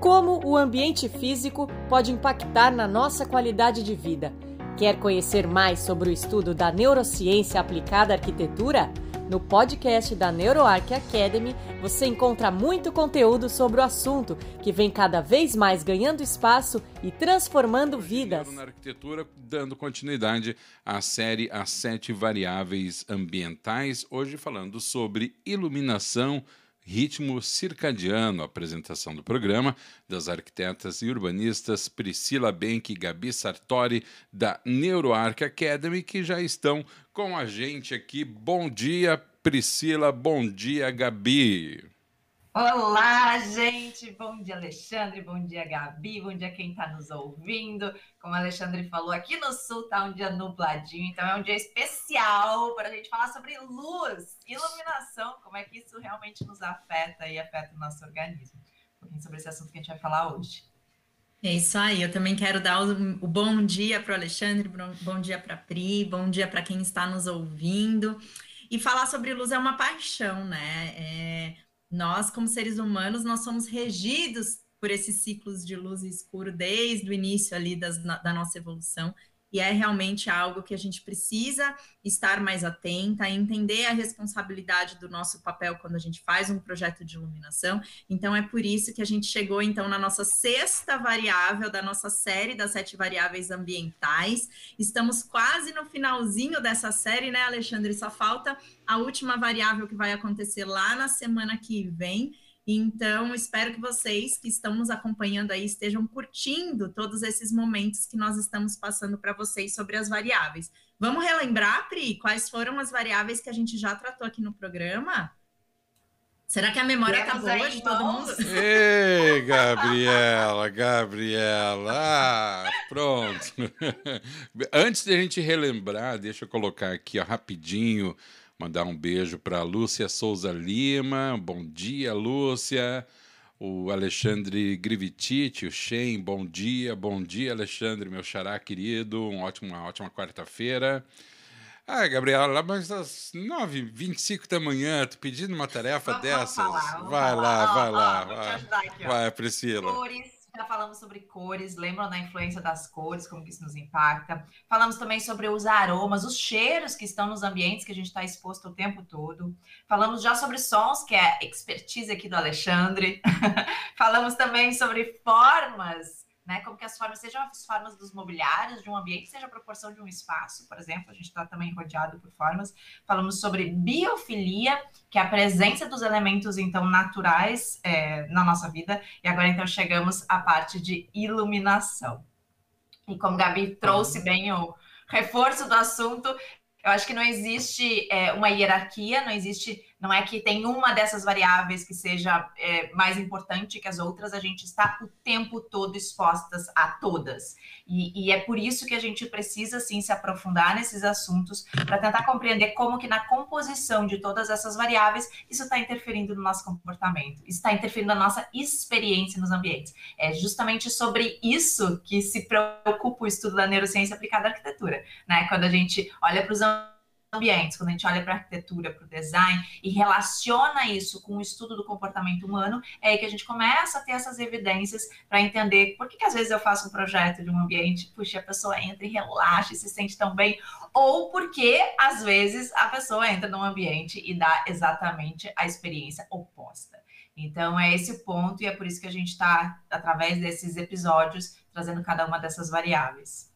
Como o ambiente físico pode impactar na nossa qualidade de vida? Quer conhecer mais sobre o estudo da neurociência aplicada à arquitetura? No podcast da NeuroArc Academy, você encontra muito conteúdo sobre o assunto, que vem cada vez mais ganhando espaço e transformando vidas. Na arquitetura, dando continuidade à série As Sete Variáveis Ambientais, hoje falando sobre iluminação, Ritmo Circadiano, apresentação do programa das arquitetas e urbanistas Priscila Benck e Gabi Sartori, da NeuroArc Academy, que já estão com a gente aqui. Bom dia, Priscila. Bom dia, Gabi. Olá, gente! Bom dia, Alexandre. Bom dia, Gabi. Bom dia, quem está nos ouvindo. Como o Alexandre falou, aqui no Sul está um dia nubladinho, então é um dia especial para a gente falar sobre luz, iluminação, como é que isso realmente nos afeta e afeta o nosso organismo. Um pouquinho sobre esse assunto que a gente vai falar hoje. É isso aí, eu também quero dar o, bom dia para o Alexandre, bom dia para a Pri, bom dia para quem está nos ouvindo. E falar sobre luz é uma paixão, né? É nós, como seres humanos, nós somos regidos por esses ciclos de luz e escuro desde o início ali das, da nossa evolução e é realmente algo que a gente precisa estar mais atenta, entender a responsabilidade do nosso papel quando a gente faz um projeto de iluminação. Então é por isso que a gente chegou então na nossa sexta variável da nossa série das sete variáveis ambientais. Estamos quase no finalzinho dessa série, né, Alexandre? Só falta a última variável que vai acontecer lá na semana que vem. Então, espero que vocês que estão nos acompanhando aí estejam curtindo todos esses momentos que nós estamos passando para vocês sobre as variáveis. Vamos relembrar, Pri, quais foram as variáveis que a gente já tratou aqui no programa? Será que a memória está boa de todo mundo? Ei, Gabriela, Gabriela. Ah, pronto. Antes de a gente relembrar, deixa eu colocar aqui ó, rapidinho Mandar um beijo para Lúcia Souza Lima. Bom dia, Lúcia. O Alexandre Grivititi, o Shen, bom dia, bom dia, Alexandre, meu xará querido, um ótimo, uma ótima quarta-feira. Ah, Gabriela, mas às 9h25 da manhã, tu pedindo uma tarefa vamos, dessas? Falar, vai falar. lá, vai ó, lá. Ó, vai, aqui, vai Priscila. Cores já falamos sobre cores, lembram da influência das cores, como que isso nos impacta. Falamos também sobre os aromas, os cheiros que estão nos ambientes que a gente está exposto o tempo todo. Falamos já sobre sons, que é a expertise aqui do Alexandre. Falamos também sobre formas né? Como que as formas, sejam as formas dos mobiliários de um ambiente, seja a proporção de um espaço, por exemplo, a gente está também rodeado por formas. Falamos sobre biofilia, que é a presença dos elementos, então, naturais é, na nossa vida. E agora, então, chegamos à parte de iluminação. E como Gabi trouxe uhum. bem o reforço do assunto, eu acho que não existe é, uma hierarquia, não existe não é que tem uma dessas variáveis que seja é, mais importante que as outras, a gente está o tempo todo expostas a todas. E, e é por isso que a gente precisa, sim, se aprofundar nesses assuntos para tentar compreender como que na composição de todas essas variáveis isso está interferindo no nosso comportamento, está interferindo na nossa experiência nos ambientes. É justamente sobre isso que se preocupa o estudo da neurociência aplicada à arquitetura, né? Quando a gente olha para os ambientes, quando a gente olha para a arquitetura, para o design e relaciona isso com o estudo do comportamento humano, é aí que a gente começa a ter essas evidências para entender por que, que às vezes eu faço um projeto de um ambiente, puxa, a pessoa entra e relaxa e se sente tão bem, ou porque às vezes a pessoa entra num ambiente e dá exatamente a experiência oposta. Então é esse o ponto, e é por isso que a gente está, através desses episódios, trazendo cada uma dessas variáveis.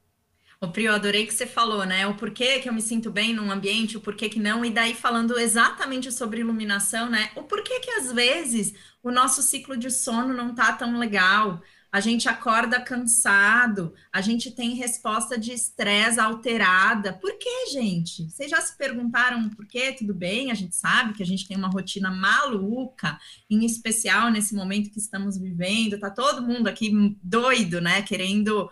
O Pri, eu adorei que você falou, né? O porquê que eu me sinto bem num ambiente, o porquê que não, e daí falando exatamente sobre iluminação, né? O porquê que às vezes o nosso ciclo de sono não tá tão legal, a gente acorda cansado, a gente tem resposta de estresse alterada. Por que, gente? Vocês já se perguntaram por quê? Tudo bem, a gente sabe que a gente tem uma rotina maluca, em especial nesse momento que estamos vivendo, tá todo mundo aqui doido, né? Querendo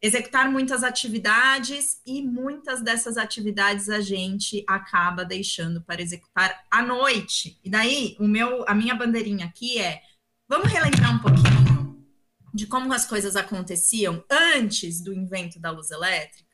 executar muitas atividades e muitas dessas atividades a gente acaba deixando para executar à noite. E daí, o meu, a minha bandeirinha aqui é: vamos relembrar um pouquinho de como as coisas aconteciam antes do invento da luz elétrica,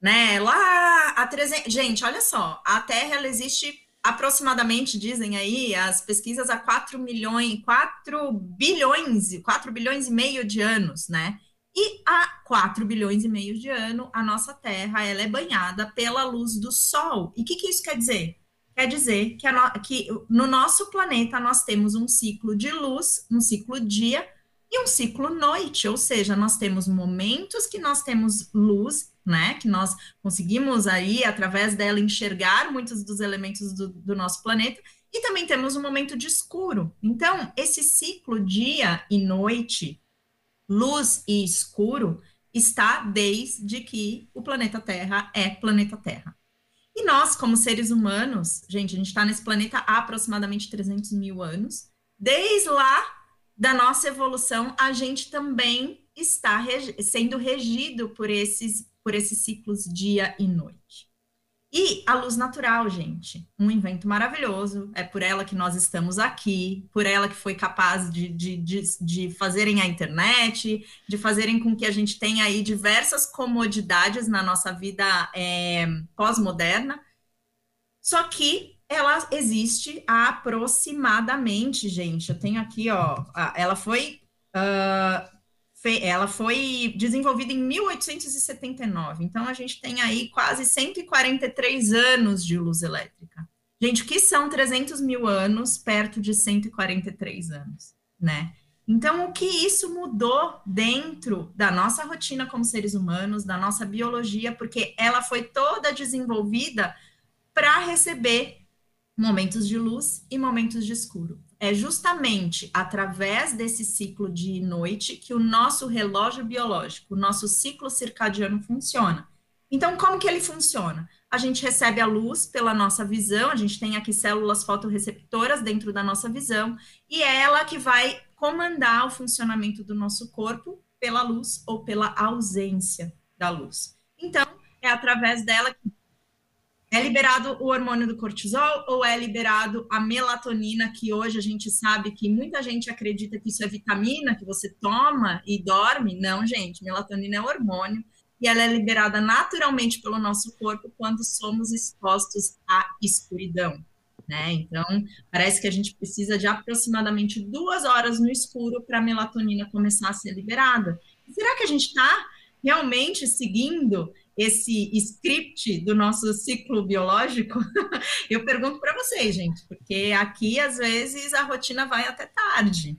né? Lá a 300, gente, olha só, a Terra ela existe aproximadamente, dizem aí, as pesquisas há 4 milhões, 4 bilhões, 4 bilhões e meio de anos, né? E há 4 bilhões e meio de anos, a nossa Terra ela é banhada pela luz do Sol. E o que, que isso quer dizer? Quer dizer que, no, que no nosso planeta nós temos um ciclo de luz, um ciclo dia e um ciclo noite, ou seja, nós temos momentos que nós temos luz, né? Que nós conseguimos aí, através dela, enxergar muitos dos elementos do, do nosso planeta, e também temos um momento de escuro. Então, esse ciclo dia e noite, luz e escuro, está desde que o planeta Terra é planeta Terra. E nós, como seres humanos, gente, a gente está nesse planeta há aproximadamente 300 mil anos. Desde lá da nossa evolução, a gente também está regi sendo regido por esses, por esses ciclos dia e noite. E a luz natural, gente, um invento maravilhoso, é por ela que nós estamos aqui, por ela que foi capaz de, de, de, de fazerem a internet, de fazerem com que a gente tenha aí diversas comodidades na nossa vida é, pós-moderna. Só que ela existe aproximadamente, gente. Eu tenho aqui, ó, ela foi, uh, ela foi desenvolvida em 1879. Então a gente tem aí quase 143 anos de luz elétrica. Gente, o que são 300 mil anos perto de 143 anos, né? Então, o que isso mudou dentro da nossa rotina como seres humanos, da nossa biologia, porque ela foi toda desenvolvida para receber momentos de luz e momentos de escuro. É justamente através desse ciclo de noite que o nosso relógio biológico, o nosso ciclo circadiano funciona. Então, como que ele funciona? A gente recebe a luz pela nossa visão, a gente tem aqui células fotorreceptoras dentro da nossa visão, e é ela que vai comandar o funcionamento do nosso corpo pela luz ou pela ausência da luz. Então, é através dela que é liberado o hormônio do cortisol ou é liberado a melatonina, que hoje a gente sabe que muita gente acredita que isso é vitamina que você toma e dorme? Não, gente, melatonina é hormônio e ela é liberada naturalmente pelo nosso corpo quando somos expostos à escuridão. Né? Então, parece que a gente precisa de aproximadamente duas horas no escuro para a melatonina começar a ser liberada. Será que a gente está realmente seguindo esse script do nosso ciclo biológico, eu pergunto para vocês, gente, porque aqui às vezes a rotina vai até tarde.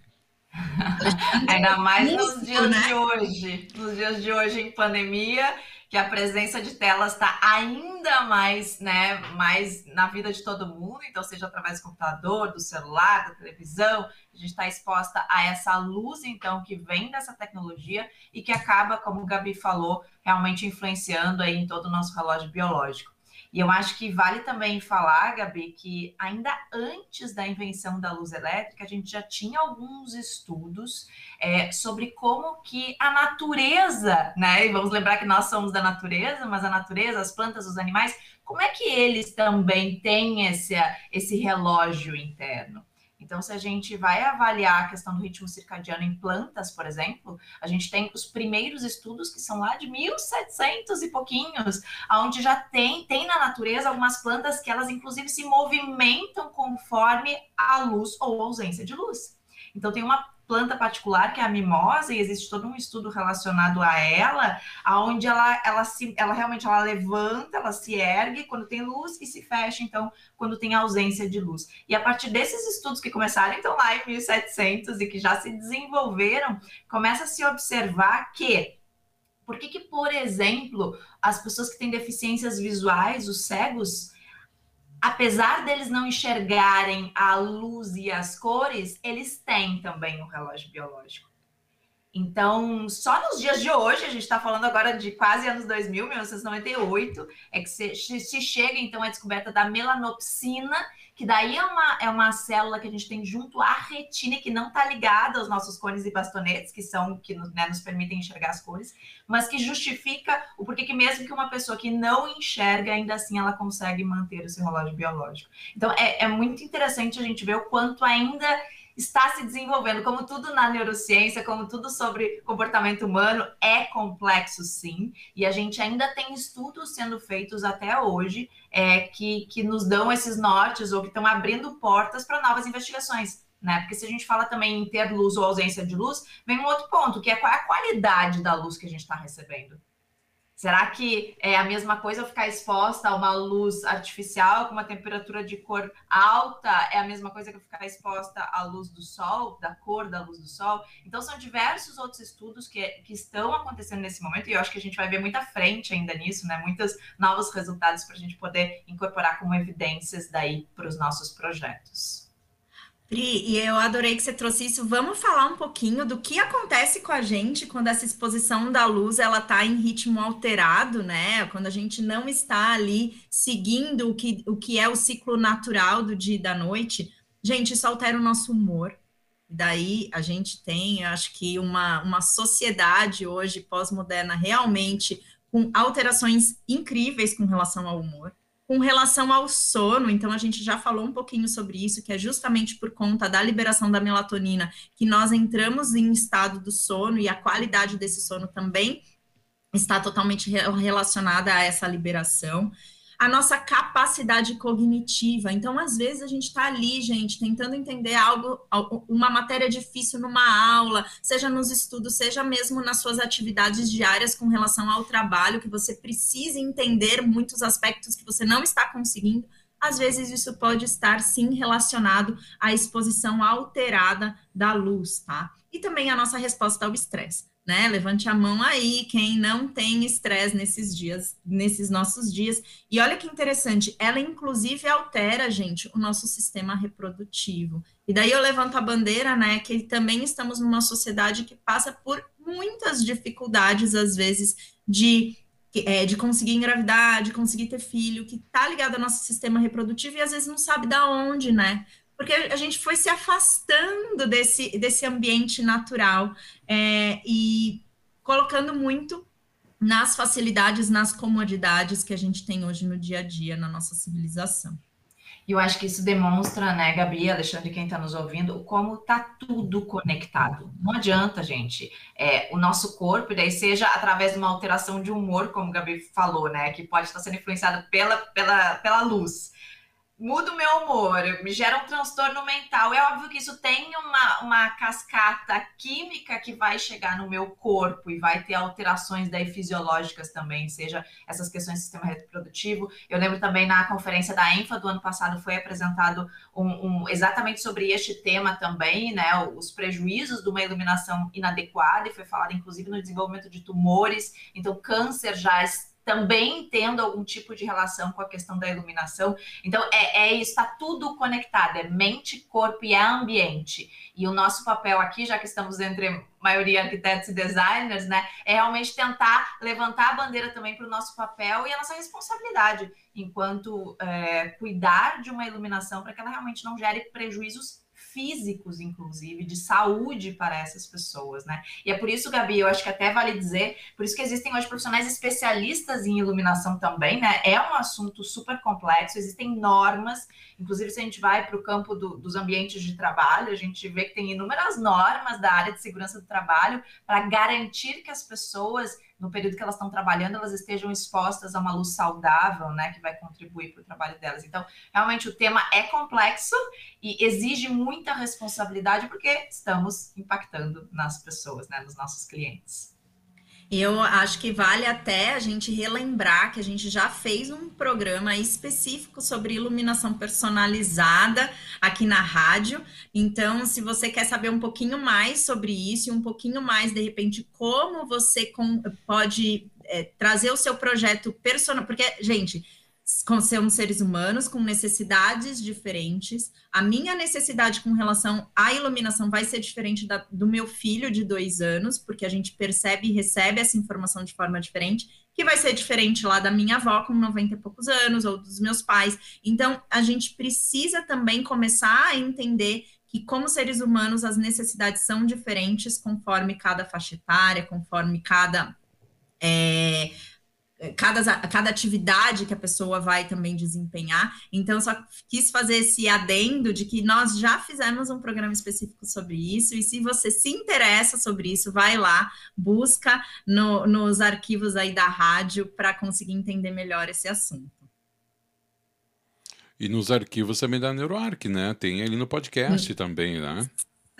Ainda mais nos dias né? de hoje, nos dias de hoje em pandemia, que a presença de telas está ainda mais, né, mais na vida de todo mundo, então seja através do computador, do celular, da televisão, a gente está exposta a essa luz, então, que vem dessa tecnologia e que acaba, como o Gabi falou, realmente influenciando aí em todo o nosso relógio biológico. E eu acho que vale também falar, Gabi, que ainda antes da invenção da luz elétrica, a gente já tinha alguns estudos é, sobre como que a natureza, né? E vamos lembrar que nós somos da natureza, mas a natureza, as plantas, os animais, como é que eles também têm esse, esse relógio interno? Então, se a gente vai avaliar a questão do ritmo circadiano em plantas, por exemplo, a gente tem os primeiros estudos que são lá de 1700 e pouquinhos, onde já tem, tem na natureza algumas plantas que elas inclusive se movimentam conforme a luz ou ausência de luz. Então, tem uma planta particular, que é a mimosa, e existe todo um estudo relacionado a ela, aonde ela, ela, se, ela realmente ela levanta, ela se ergue quando tem luz e se fecha, então, quando tem ausência de luz. E a partir desses estudos que começaram, então, lá em 1700 e que já se desenvolveram, começa a se observar que por que, que, por exemplo, as pessoas que têm deficiências visuais, os cegos, apesar deles não enxergarem a luz e as cores, eles têm também um relógio biológico. Então, só nos dias de hoje, a gente está falando agora de quase anos 2000, 1998, é que se, se chega então à descoberta da melanopsina, que daí é uma, é uma célula que a gente tem junto à retina, que não está ligada aos nossos cones e bastonetes, que são que né, nos permitem enxergar as cores, mas que justifica o porquê que mesmo que uma pessoa que não enxerga, ainda assim ela consegue manter o seu relógio biológico. Então, é, é muito interessante a gente ver o quanto ainda está se desenvolvendo. Como tudo na neurociência, como tudo sobre comportamento humano, é complexo sim. E a gente ainda tem estudos sendo feitos até hoje é, que, que nos dão esses nortes ou que estão abrindo portas para novas investigações. Né? Porque se a gente fala também em ter luz ou ausência de luz, vem um outro ponto, que é qual é a qualidade da luz que a gente está recebendo. Será que é a mesma coisa eu ficar exposta a uma luz artificial com uma temperatura de cor alta? É a mesma coisa que eu ficar exposta à luz do sol, da cor da luz do sol? Então, são diversos outros estudos que, que estão acontecendo nesse momento e eu acho que a gente vai ver muita frente ainda nisso, né? Muitos novos resultados para a gente poder incorporar como evidências daí para os nossos projetos. Pri, e eu adorei que você trouxe isso. Vamos falar um pouquinho do que acontece com a gente quando essa exposição da luz ela está em ritmo alterado, né? Quando a gente não está ali seguindo o que, o que é o ciclo natural do dia e da noite. Gente, isso altera o nosso humor. Daí a gente tem, acho que, uma, uma sociedade hoje pós-moderna realmente com alterações incríveis com relação ao humor. Com relação ao sono, então a gente já falou um pouquinho sobre isso, que é justamente por conta da liberação da melatonina que nós entramos em estado do sono e a qualidade desse sono também está totalmente relacionada a essa liberação a nossa capacidade cognitiva. Então, às vezes, a gente está ali, gente, tentando entender algo, uma matéria difícil numa aula, seja nos estudos, seja mesmo nas suas atividades diárias com relação ao trabalho, que você precisa entender muitos aspectos que você não está conseguindo. Às vezes, isso pode estar sim relacionado à exposição alterada da luz, tá? E também a nossa resposta ao estresse né? Levante a mão aí quem não tem estresse nesses dias, nesses nossos dias. E olha que interessante, ela inclusive altera, gente, o nosso sistema reprodutivo. E daí eu levanto a bandeira, né, que também estamos numa sociedade que passa por muitas dificuldades, às vezes, de é, de conseguir engravidar, de conseguir ter filho, que tá ligado ao nosso sistema reprodutivo e às vezes não sabe da onde, né? Porque a gente foi se afastando desse, desse ambiente natural é, e colocando muito nas facilidades, nas comodidades que a gente tem hoje no dia a dia na nossa civilização. E eu acho que isso demonstra, né, Gabi, Alexandre, quem está nos ouvindo, como está tudo conectado. Não adianta, gente, é, o nosso corpo, daí seja através de uma alteração de humor, como Gabi falou, né, que pode estar sendo influenciado pela, pela, pela luz muda o meu humor, me gera um transtorno mental. É óbvio que isso tem uma, uma cascata química que vai chegar no meu corpo e vai ter alterações daí fisiológicas também, seja essas questões do sistema reprodutivo. Eu lembro também na conferência da ENFA do ano passado foi apresentado um, um, exatamente sobre este tema também, né? Os prejuízos de uma iluminação inadequada, e foi falado inclusive no desenvolvimento de tumores. Então, câncer já está também tendo algum tipo de relação com a questão da iluminação. Então, é, é está tudo conectado, é mente, corpo e é ambiente. E o nosso papel aqui, já que estamos entre maioria arquitetos e designers, né, é realmente tentar levantar a bandeira também para o nosso papel e a nossa responsabilidade enquanto é, cuidar de uma iluminação para que ela realmente não gere prejuízos físicos, inclusive, de saúde para essas pessoas, né? E é por isso, Gabi, eu acho que até vale dizer, por isso que existem hoje profissionais especialistas em iluminação também, né? É um assunto super complexo, existem normas, inclusive se a gente vai para o campo do, dos ambientes de trabalho, a gente vê que tem inúmeras normas da área de segurança do trabalho para garantir que as pessoas no período que elas estão trabalhando, elas estejam expostas a uma luz saudável, né, que vai contribuir para o trabalho delas. Então, realmente o tema é complexo e exige muita responsabilidade porque estamos impactando nas pessoas, né, nos nossos clientes. Eu acho que vale até a gente relembrar que a gente já fez um programa específico sobre iluminação personalizada aqui na rádio. Então, se você quer saber um pouquinho mais sobre isso e um pouquinho mais, de repente, como você pode é, trazer o seu projeto personal. Porque, gente somos seres humanos com necessidades diferentes. A minha necessidade com relação à iluminação vai ser diferente da, do meu filho de dois anos, porque a gente percebe e recebe essa informação de forma diferente, que vai ser diferente lá da minha avó com 90 e poucos anos, ou dos meus pais. Então, a gente precisa também começar a entender que, como seres humanos, as necessidades são diferentes conforme cada faixa etária, conforme cada. É, cada, cada atividade que a pessoa vai também desempenhar. Então, só quis fazer esse adendo de que nós já fizemos um programa específico sobre isso, e se você se interessa sobre isso, vai lá, busca no, nos arquivos aí da rádio para conseguir entender melhor esse assunto. E nos arquivos também da NeuroArc, né? Tem ali no podcast hum. também, né?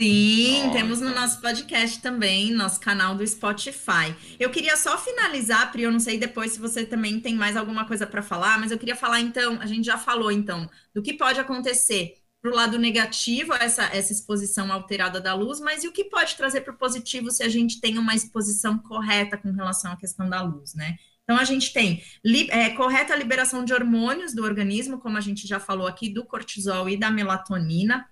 Sim, temos no nosso podcast também, nosso canal do Spotify. Eu queria só finalizar, Pri, eu não sei depois se você também tem mais alguma coisa para falar, mas eu queria falar então, a gente já falou então, do que pode acontecer para o lado negativo, essa, essa exposição alterada da luz, mas e o que pode trazer para o positivo se a gente tem uma exposição correta com relação à questão da luz, né? Então, a gente tem li, é, correta liberação de hormônios do organismo, como a gente já falou aqui, do cortisol e da melatonina,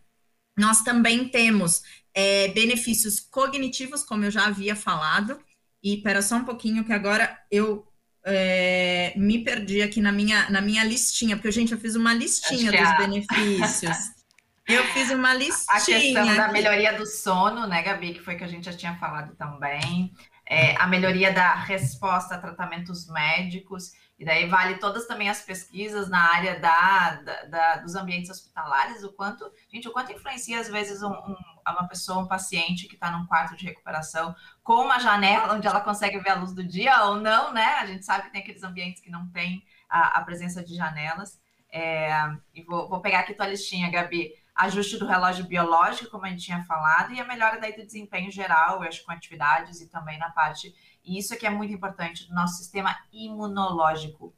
nós também temos é, benefícios cognitivos, como eu já havia falado. E espera só um pouquinho que agora eu é, me perdi aqui na minha, na minha listinha, porque, gente, eu fiz uma listinha dos é benefícios. Eu fiz uma listinha. A questão aqui. da melhoria do sono, né, Gabi, que foi que a gente já tinha falado também. É, a melhoria da resposta a tratamentos médicos. E daí vale todas também as pesquisas na área da, da, da dos ambientes hospitalares, o quanto, gente, o quanto influencia às vezes um, um, uma pessoa, um paciente que está num quarto de recuperação com uma janela onde ela consegue ver a luz do dia ou não, né? A gente sabe que tem aqueles ambientes que não tem a, a presença de janelas. É, e vou, vou pegar aqui tua listinha, Gabi ajuste do relógio biológico, como a gente tinha falado, e a melhora daí do desempenho geral, eu acho, com atividades e também na parte e isso aqui é muito importante do nosso sistema imunológico,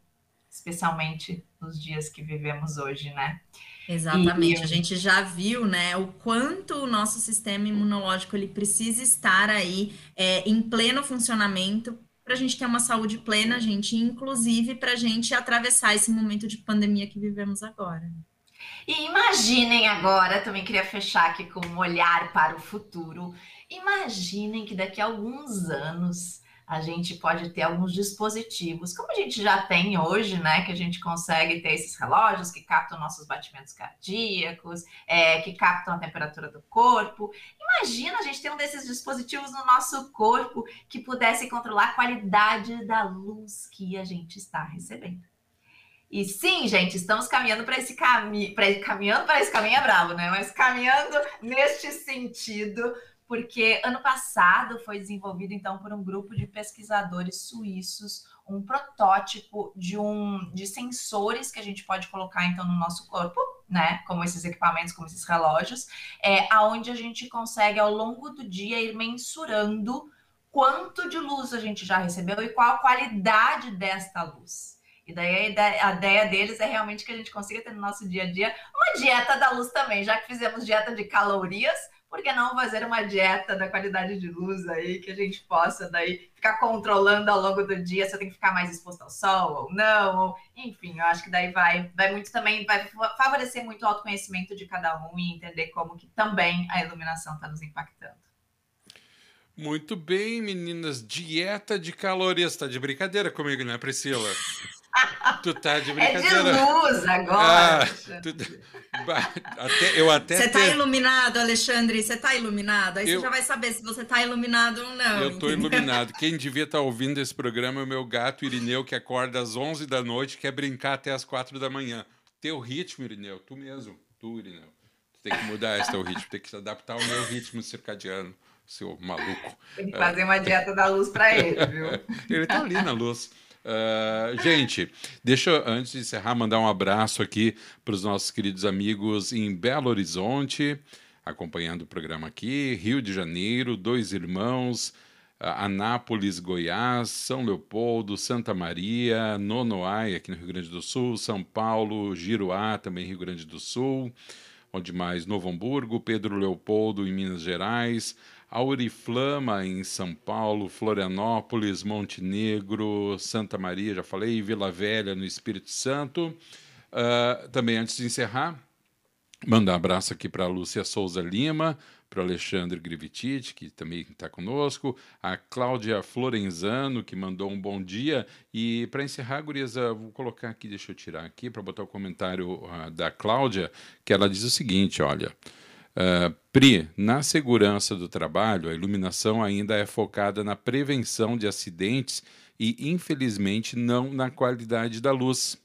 especialmente nos dias que vivemos hoje, né? Exatamente, e, a gente já viu, né, o quanto o nosso sistema imunológico ele precisa estar aí é, em pleno funcionamento para a gente ter uma saúde plena, gente, inclusive para a gente atravessar esse momento de pandemia que vivemos agora. E imaginem agora, também queria fechar aqui com um olhar para o futuro. Imaginem que daqui a alguns anos a gente pode ter alguns dispositivos, como a gente já tem hoje, né? Que a gente consegue ter esses relógios que captam nossos batimentos cardíacos, é, que captam a temperatura do corpo. Imagina a gente ter um desses dispositivos no nosso corpo que pudesse controlar a qualidade da luz que a gente está recebendo. E sim, gente, estamos caminhando para esse caminho, caminhando para esse caminho é bravo, né? Mas caminhando neste sentido porque ano passado foi desenvolvido então por um grupo de pesquisadores suíços um protótipo de um de sensores que a gente pode colocar então no nosso corpo, né, como esses equipamentos, como esses relógios, é aonde a gente consegue ao longo do dia ir mensurando quanto de luz a gente já recebeu e qual a qualidade desta luz. E daí a ideia, a ideia, deles é realmente que a gente consiga ter no nosso dia a dia uma dieta da luz também, já que fizemos dieta de calorias, por que não fazer uma dieta da qualidade de luz aí, que a gente possa daí ficar controlando ao longo do dia se eu tenho que ficar mais exposto ao sol ou não, ou, enfim, eu acho que daí vai, vai muito também, vai favorecer muito o autoconhecimento de cada um e entender como que também a iluminação está nos impactando. Muito bem, meninas. Dieta de calorias. Tá de brincadeira comigo, né, Priscila? Tu tá de brincadeira. É de luz agora. Ah, tu... até, eu até Você tá iluminado, Alexandre? Você tá iluminado? Aí eu... você já vai saber se você tá iluminado ou não. Eu tô entendeu? iluminado. Quem devia estar tá ouvindo esse programa é o meu gato Irineu, que acorda às 11 da noite, quer brincar até às 4 da manhã. Teu ritmo, Irineu, tu mesmo. Tu, Irineu. Tu tem que mudar esse teu ritmo, tem que se adaptar ao meu ritmo circadiano seu maluco. Tem que fazer uma dieta da luz para ele, viu? ele tá ali na luz. Uh, gente, deixa eu, antes de encerrar, mandar um abraço aqui para os nossos queridos amigos em Belo Horizonte, acompanhando o programa aqui, Rio de Janeiro, Dois Irmãos, Anápolis, Goiás, São Leopoldo, Santa Maria, Nonoai, aqui no Rio Grande do Sul, São Paulo, Giruá, também Rio Grande do Sul, onde mais? Novo Hamburgo, Pedro Leopoldo, em Minas Gerais, Auriflama, em São Paulo, Florianópolis, Montenegro, Santa Maria, já falei, Vila Velha, no Espírito Santo. Uh, também, antes de encerrar, mandar um abraço aqui para a Lúcia Souza Lima, para o Alexandre Grivitite, que também está conosco, a Cláudia Florenzano, que mandou um bom dia. E para encerrar, Guriza, vou colocar aqui, deixa eu tirar aqui, para botar o comentário uh, da Cláudia, que ela diz o seguinte: olha. Uh, Pri, na segurança do trabalho, a iluminação ainda é focada na prevenção de acidentes e, infelizmente, não na qualidade da luz.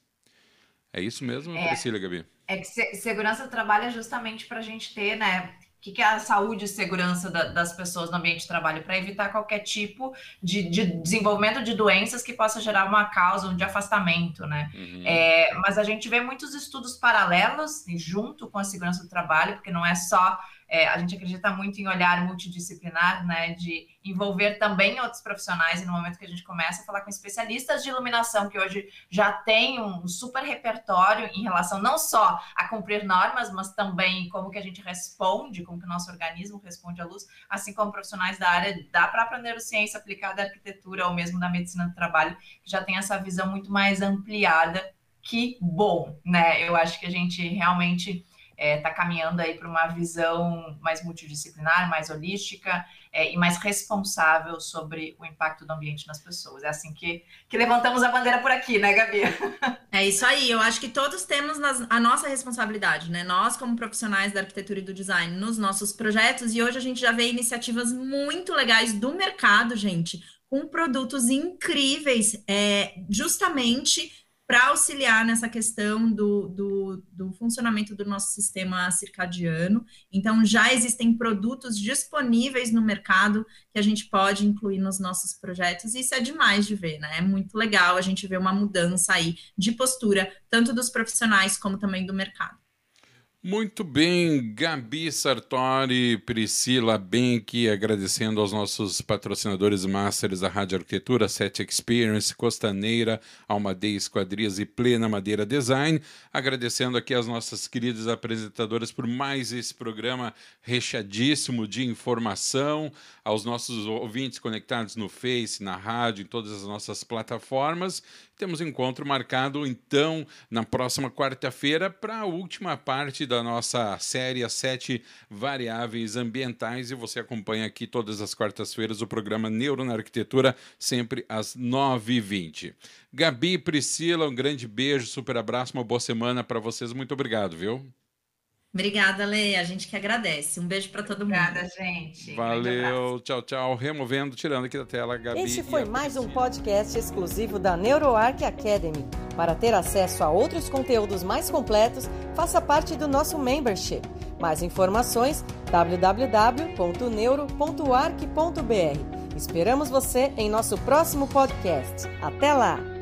É isso mesmo, é, Priscila, Gabi? É que se, segurança do trabalho é justamente para a gente ter, né? O que, que é a saúde e segurança da, das pessoas no ambiente de trabalho? Para evitar qualquer tipo de, de, desenvolvimento de doenças que possa gerar uma causa de afastamento, né? Uhum. É, mas a gente vê muitos estudos paralelos junto com a segurança do trabalho, porque não é só é, a gente acredita muito em olhar multidisciplinar, né, de envolver também outros profissionais, e no momento que a gente começa a falar com especialistas de iluminação, que hoje já tem um super repertório em relação não só a cumprir normas, mas também como que a gente responde, como que o nosso organismo responde à luz, assim como profissionais da área da própria neurociência aplicada à arquitetura ou mesmo da medicina do trabalho, que já tem essa visão muito mais ampliada, que bom, né? Eu acho que a gente realmente está é, tá caminhando aí para uma visão mais multidisciplinar, mais holística é, e mais responsável sobre o impacto do ambiente nas pessoas. É assim que, que levantamos a bandeira por aqui, né, Gabi? É isso aí. Eu acho que todos temos nas, a nossa responsabilidade, né? Nós, como profissionais da arquitetura e do design, nos nossos projetos, e hoje a gente já vê iniciativas muito legais do mercado, gente, com produtos incríveis, é, justamente para auxiliar nessa questão do, do, do, funcionamento do nosso sistema circadiano. Então, já existem produtos disponíveis no mercado que a gente pode incluir nos nossos projetos, e isso é demais de ver, né? É muito legal a gente ver uma mudança aí de postura, tanto dos profissionais como também do mercado. Muito bem, Gabi Sartori, Priscila Benck, agradecendo aos nossos patrocinadores masters da Rádio Arquitetura, Set Experience, Costaneira, Almadeia Esquadrias e Plena Madeira Design. Agradecendo aqui as nossas queridas apresentadoras por mais esse programa recheadíssimo de informação, aos nossos ouvintes conectados no Face, na rádio, em todas as nossas plataformas. Temos encontro marcado, então, na próxima quarta-feira para a última parte da nossa série Sete Variáveis Ambientais. E você acompanha aqui todas as quartas-feiras o programa Neuro na Arquitetura, sempre às 9h20. Gabi, Priscila, um grande beijo, super abraço, uma boa semana para vocês. Muito obrigado, viu? Obrigada, Lê. A gente que agradece. Um beijo para todo mundo. Obrigada, gente. Valeu. Tchau, tchau. Removendo, tirando aqui da tela, Gabi. Este foi mais um podcast exclusivo da NeuroArc Academy. Para ter acesso a outros conteúdos mais completos, faça parte do nosso membership. Mais informações www.neuro.arc.br. Esperamos você em nosso próximo podcast. Até lá!